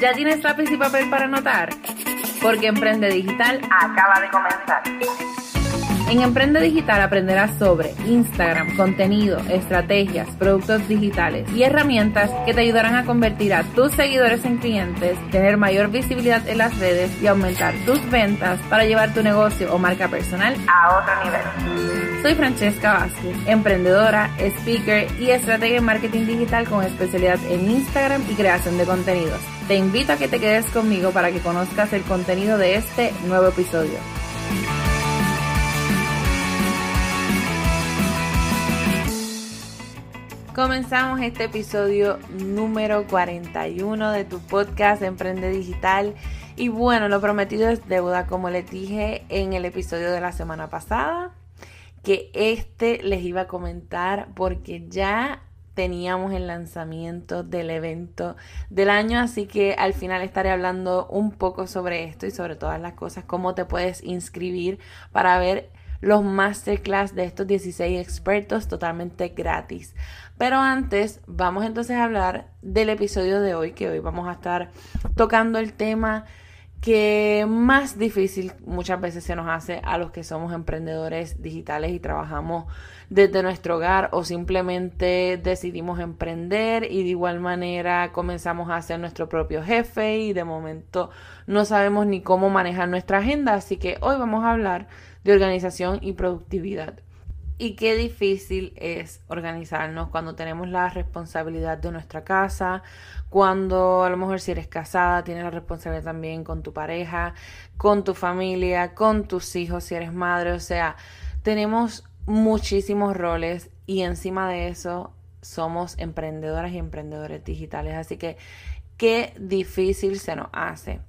¿Ya tienes lápiz y papel para anotar? Porque Emprende Digital acaba de comenzar. En Emprende Digital aprenderás sobre Instagram, contenido, estrategias, productos digitales y herramientas que te ayudarán a convertir a tus seguidores en clientes, tener mayor visibilidad en las redes y aumentar tus ventas para llevar tu negocio o marca personal a otro nivel. Soy Francesca Vázquez, emprendedora, speaker y estratega en marketing digital con especialidad en Instagram y creación de contenidos. Te invito a que te quedes conmigo para que conozcas el contenido de este nuevo episodio. Comenzamos este episodio número 41 de tu podcast Emprende Digital. Y bueno, lo prometido es deuda, como les dije en el episodio de la semana pasada, que este les iba a comentar porque ya teníamos el lanzamiento del evento del año, así que al final estaré hablando un poco sobre esto y sobre todas las cosas, cómo te puedes inscribir para ver los masterclass de estos 16 expertos totalmente gratis. Pero antes, vamos entonces a hablar del episodio de hoy, que hoy vamos a estar tocando el tema que más difícil muchas veces se nos hace a los que somos emprendedores digitales y trabajamos desde nuestro hogar o simplemente decidimos emprender y de igual manera comenzamos a ser nuestro propio jefe y de momento no sabemos ni cómo manejar nuestra agenda. Así que hoy vamos a hablar de organización y productividad. Y qué difícil es organizarnos cuando tenemos la responsabilidad de nuestra casa, cuando a lo mejor si eres casada tienes la responsabilidad también con tu pareja, con tu familia, con tus hijos si eres madre, o sea, tenemos muchísimos roles y encima de eso somos emprendedoras y emprendedores digitales, así que qué difícil se nos hace.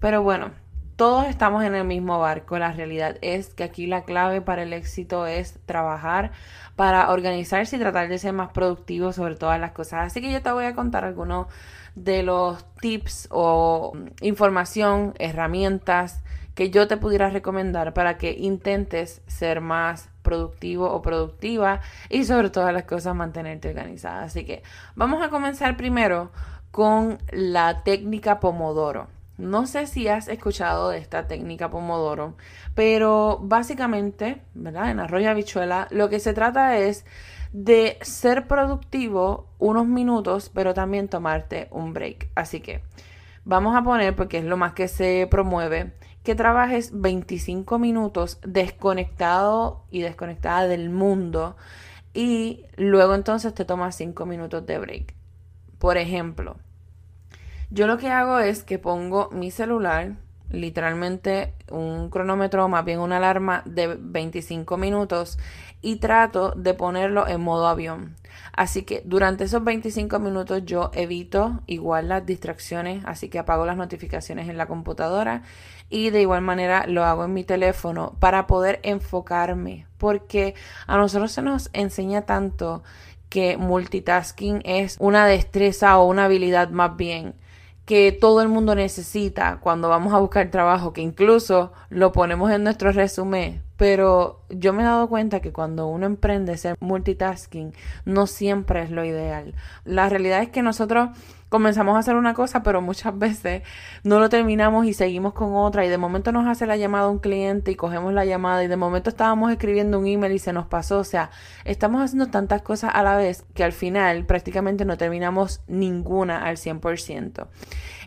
Pero bueno, todos estamos en el mismo barco. La realidad es que aquí la clave para el éxito es trabajar para organizarse y tratar de ser más productivo sobre todas las cosas. Así que yo te voy a contar algunos de los tips o información, herramientas que yo te pudiera recomendar para que intentes ser más productivo o productiva y sobre todas las cosas mantenerte organizada. Así que vamos a comenzar primero con la técnica Pomodoro. No sé si has escuchado de esta técnica Pomodoro, pero básicamente, ¿verdad? En arroyo habichuela, lo que se trata es de ser productivo unos minutos, pero también tomarte un break. Así que vamos a poner, porque es lo más que se promueve, que trabajes 25 minutos desconectado y desconectada del mundo y luego entonces te tomas 5 minutos de break. Por ejemplo, yo lo que hago es que pongo mi celular, literalmente un cronómetro, más bien una alarma de 25 minutos y trato de ponerlo en modo avión. Así que durante esos 25 minutos yo evito igual las distracciones, así que apago las notificaciones en la computadora y de igual manera lo hago en mi teléfono para poder enfocarme, porque a nosotros se nos enseña tanto que multitasking es una destreza o una habilidad más bien que todo el mundo necesita cuando vamos a buscar trabajo, que incluso lo ponemos en nuestro resumen. Pero yo me he dado cuenta que cuando uno emprende ser multitasking no siempre es lo ideal. La realidad es que nosotros comenzamos a hacer una cosa, pero muchas veces no lo terminamos y seguimos con otra y de momento nos hace la llamada un cliente y cogemos la llamada y de momento estábamos escribiendo un email y se nos pasó, o sea, estamos haciendo tantas cosas a la vez que al final prácticamente no terminamos ninguna al 100%.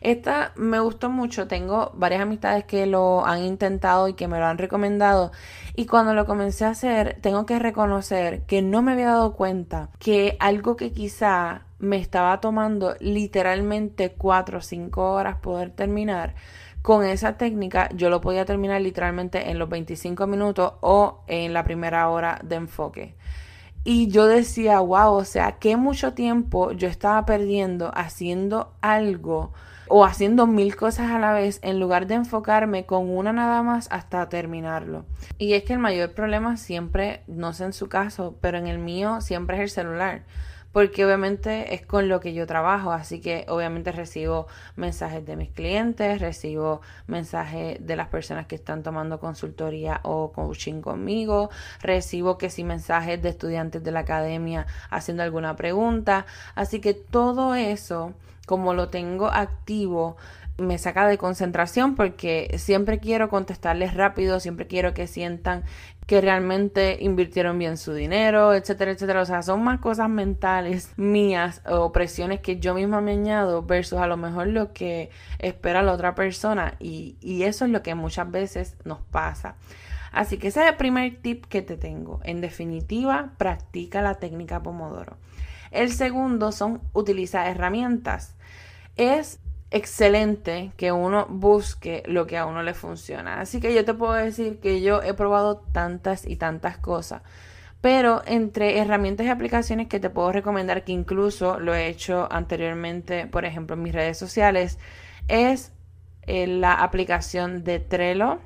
Esta me gustó mucho, tengo varias amistades que lo han intentado y que me lo han recomendado y cuando lo comencé a hacer tengo que reconocer que no me había dado cuenta que algo que quizá me estaba tomando literalmente 4 o 5 horas poder terminar. Con esa técnica yo lo podía terminar literalmente en los 25 minutos o en la primera hora de enfoque. Y yo decía, wow, o sea, qué mucho tiempo yo estaba perdiendo haciendo algo o haciendo mil cosas a la vez en lugar de enfocarme con una nada más hasta terminarlo. Y es que el mayor problema siempre, no sé en su caso, pero en el mío siempre es el celular porque obviamente es con lo que yo trabajo, así que obviamente recibo mensajes de mis clientes, recibo mensajes de las personas que están tomando consultoría o coaching conmigo, recibo que si mensajes de estudiantes de la academia haciendo alguna pregunta, así que todo eso, como lo tengo activo, me saca de concentración porque siempre quiero contestarles rápido, siempre quiero que sientan que realmente invirtieron bien su dinero, etcétera, etcétera. O sea, son más cosas mentales mías o presiones que yo misma me añado versus a lo mejor lo que espera la otra persona y, y eso es lo que muchas veces nos pasa. Así que ese es el primer tip que te tengo. En definitiva, practica la técnica Pomodoro. El segundo son utiliza herramientas. Es excelente que uno busque lo que a uno le funciona. Así que yo te puedo decir que yo he probado tantas y tantas cosas. Pero entre herramientas y aplicaciones que te puedo recomendar, que incluso lo he hecho anteriormente, por ejemplo, en mis redes sociales, es eh, la aplicación de Trello.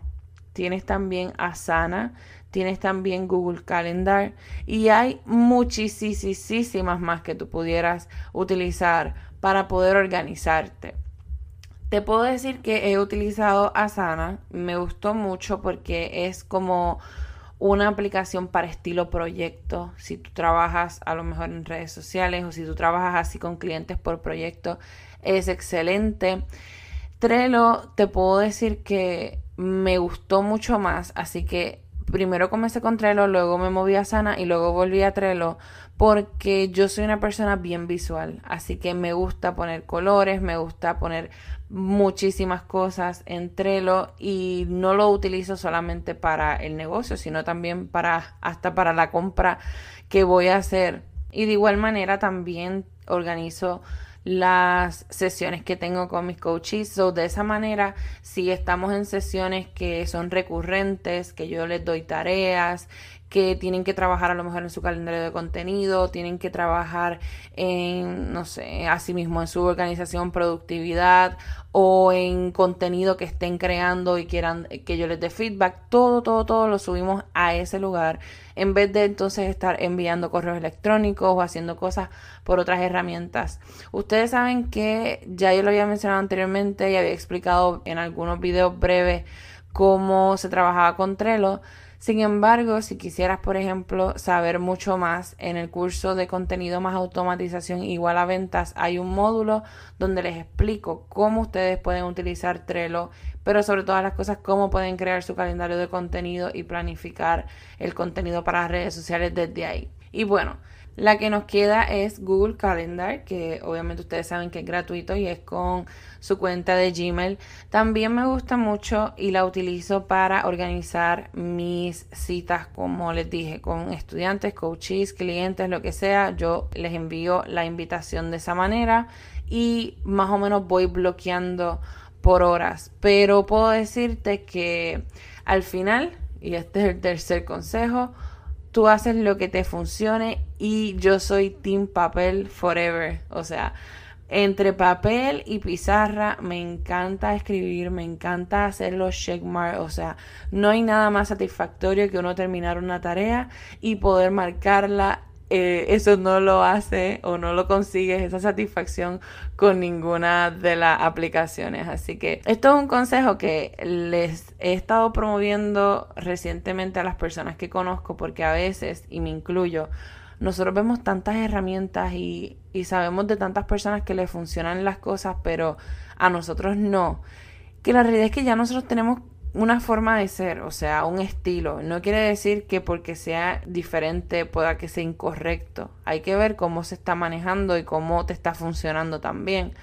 Tienes también Asana, tienes también Google Calendar y hay muchísimas más que tú pudieras utilizar para poder organizarte. Te puedo decir que he utilizado Asana, me gustó mucho porque es como una aplicación para estilo proyecto. Si tú trabajas a lo mejor en redes sociales o si tú trabajas así con clientes por proyecto, es excelente. Trello, te puedo decir que me gustó mucho más, así que primero comencé con Trello, luego me moví a Asana y luego volví a Trello porque yo soy una persona bien visual, así que me gusta poner colores, me gusta poner muchísimas cosas en Trello y no lo utilizo solamente para el negocio, sino también para hasta para la compra que voy a hacer. Y de igual manera también organizo las sesiones que tengo con mis coaches. So, de esa manera, si estamos en sesiones que son recurrentes, que yo les doy tareas, que tienen que trabajar a lo mejor en su calendario de contenido, tienen que trabajar en, no sé, asimismo en su organización, productividad o en contenido que estén creando y quieran que yo les dé feedback, todo, todo, todo lo subimos a ese lugar en vez de entonces estar enviando correos electrónicos o haciendo cosas por otras herramientas. Ustedes saben que ya yo lo había mencionado anteriormente y había explicado en algunos videos breves cómo se trabajaba con Trello. Sin embargo, si quisieras, por ejemplo, saber mucho más en el curso de contenido más automatización igual a ventas, hay un módulo donde les explico cómo ustedes pueden utilizar Trello, pero sobre todas las cosas, cómo pueden crear su calendario de contenido y planificar el contenido para las redes sociales desde ahí. Y bueno, la que nos queda es Google Calendar, que obviamente ustedes saben que es gratuito y es con su cuenta de Gmail. También me gusta mucho y la utilizo para organizar mis citas, como les dije, con estudiantes, coaches, clientes, lo que sea. Yo les envío la invitación de esa manera y más o menos voy bloqueando por horas. Pero puedo decirte que al final, y este es el tercer consejo, tú haces lo que te funcione y yo soy team papel forever. O sea, entre papel y pizarra me encanta escribir, me encanta hacer los checkmarks, o sea, no hay nada más satisfactorio que uno terminar una tarea y poder marcarla eh, eso no lo hace o no lo consigues esa satisfacción con ninguna de las aplicaciones. Así que esto es un consejo que les he estado promoviendo recientemente a las personas que conozco porque a veces, y me incluyo, nosotros vemos tantas herramientas y, y sabemos de tantas personas que les funcionan las cosas, pero a nosotros no. Que la realidad es que ya nosotros tenemos una forma de ser, o sea, un estilo. No quiere decir que porque sea diferente pueda que sea incorrecto. Hay que ver cómo se está manejando y cómo te está funcionando también.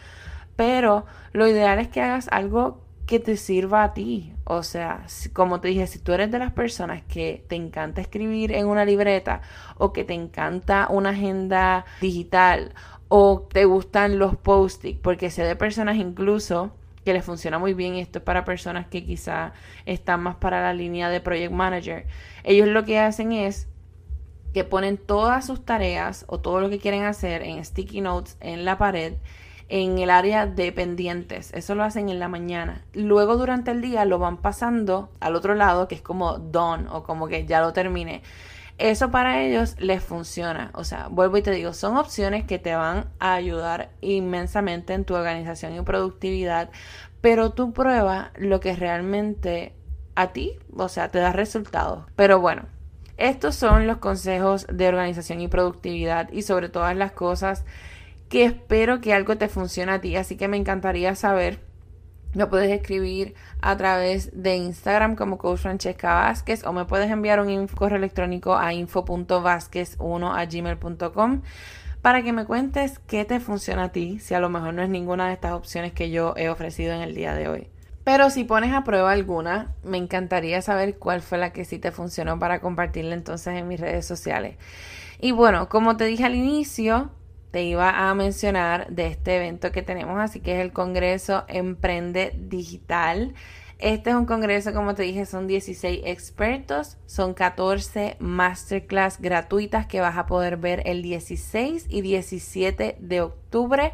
Pero lo ideal es que hagas algo que te sirva a ti. O sea, como te dije, si tú eres de las personas que te encanta escribir en una libreta o que te encanta una agenda digital o te gustan los post-it, porque sé de personas incluso que les funciona muy bien y esto es para personas que quizá están más para la línea de project manager. Ellos lo que hacen es que ponen todas sus tareas o todo lo que quieren hacer en sticky notes en la pared en el área de pendientes. Eso lo hacen en la mañana. Luego durante el día lo van pasando al otro lado que es como done o como que ya lo terminé eso para ellos les funciona. O sea, vuelvo y te digo, son opciones que te van a ayudar inmensamente en tu organización y productividad, pero tú prueba lo que realmente a ti, o sea, te da resultados. Pero bueno, estos son los consejos de organización y productividad y sobre todas las cosas que espero que algo te funcione a ti. Así que me encantaría saber. Lo puedes escribir a través de Instagram como Coach Francesca Vázquez o me puedes enviar un correo electrónico a info.vázquez1 a gmail.com para que me cuentes qué te funciona a ti, si a lo mejor no es ninguna de estas opciones que yo he ofrecido en el día de hoy. Pero si pones a prueba alguna, me encantaría saber cuál fue la que sí te funcionó para compartirla entonces en mis redes sociales. Y bueno, como te dije al inicio, te iba a mencionar de este evento que tenemos, así que es el Congreso Emprende Digital. Este es un congreso, como te dije, son 16 expertos, son 14 masterclass gratuitas que vas a poder ver el 16 y 17 de octubre.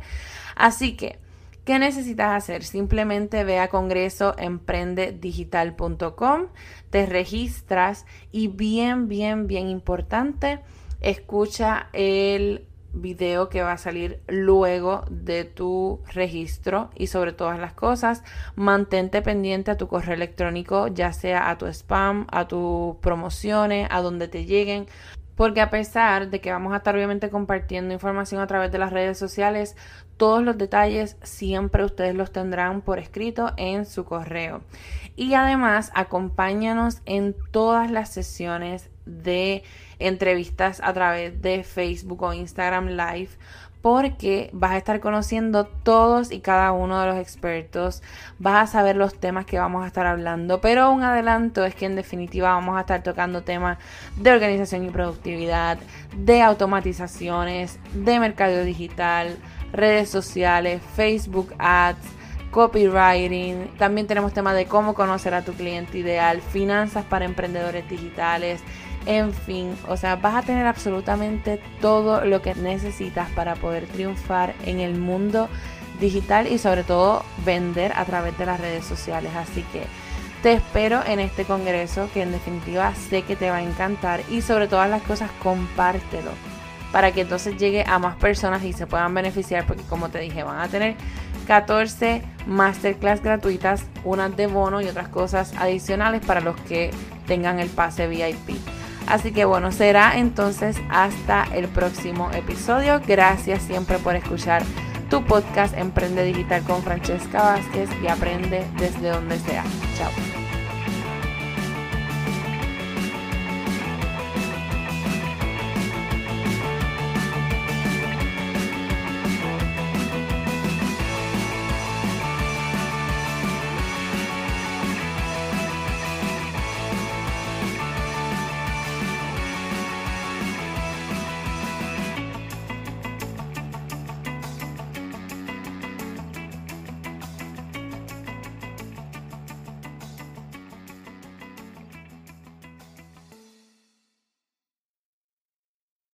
Así que ¿Qué necesitas hacer? Simplemente ve a congresoemprendedigital.com, te registras y bien, bien, bien importante, escucha el video que va a salir luego de tu registro y sobre todas las cosas, mantente pendiente a tu correo electrónico, ya sea a tu spam, a tus promociones, a donde te lleguen. Porque a pesar de que vamos a estar obviamente compartiendo información a través de las redes sociales, todos los detalles siempre ustedes los tendrán por escrito en su correo. Y además, acompáñanos en todas las sesiones de entrevistas a través de Facebook o Instagram Live porque vas a estar conociendo todos y cada uno de los expertos, vas a saber los temas que vamos a estar hablando, pero un adelanto es que en definitiva vamos a estar tocando temas de organización y productividad, de automatizaciones, de mercado digital, redes sociales, Facebook Ads, copywriting, también tenemos temas de cómo conocer a tu cliente ideal, finanzas para emprendedores digitales, en fin, o sea, vas a tener absolutamente todo lo que necesitas para poder triunfar en el mundo digital y sobre todo vender a través de las redes sociales. Así que te espero en este congreso que en definitiva sé que te va a encantar y sobre todas las cosas compártelo para que entonces llegue a más personas y se puedan beneficiar porque como te dije van a tener 14 masterclass gratuitas, unas de bono y otras cosas adicionales para los que tengan el pase VIP. Así que bueno, será entonces hasta el próximo episodio. Gracias siempre por escuchar tu podcast Emprende Digital con Francesca Vázquez y aprende desde donde sea. Chao.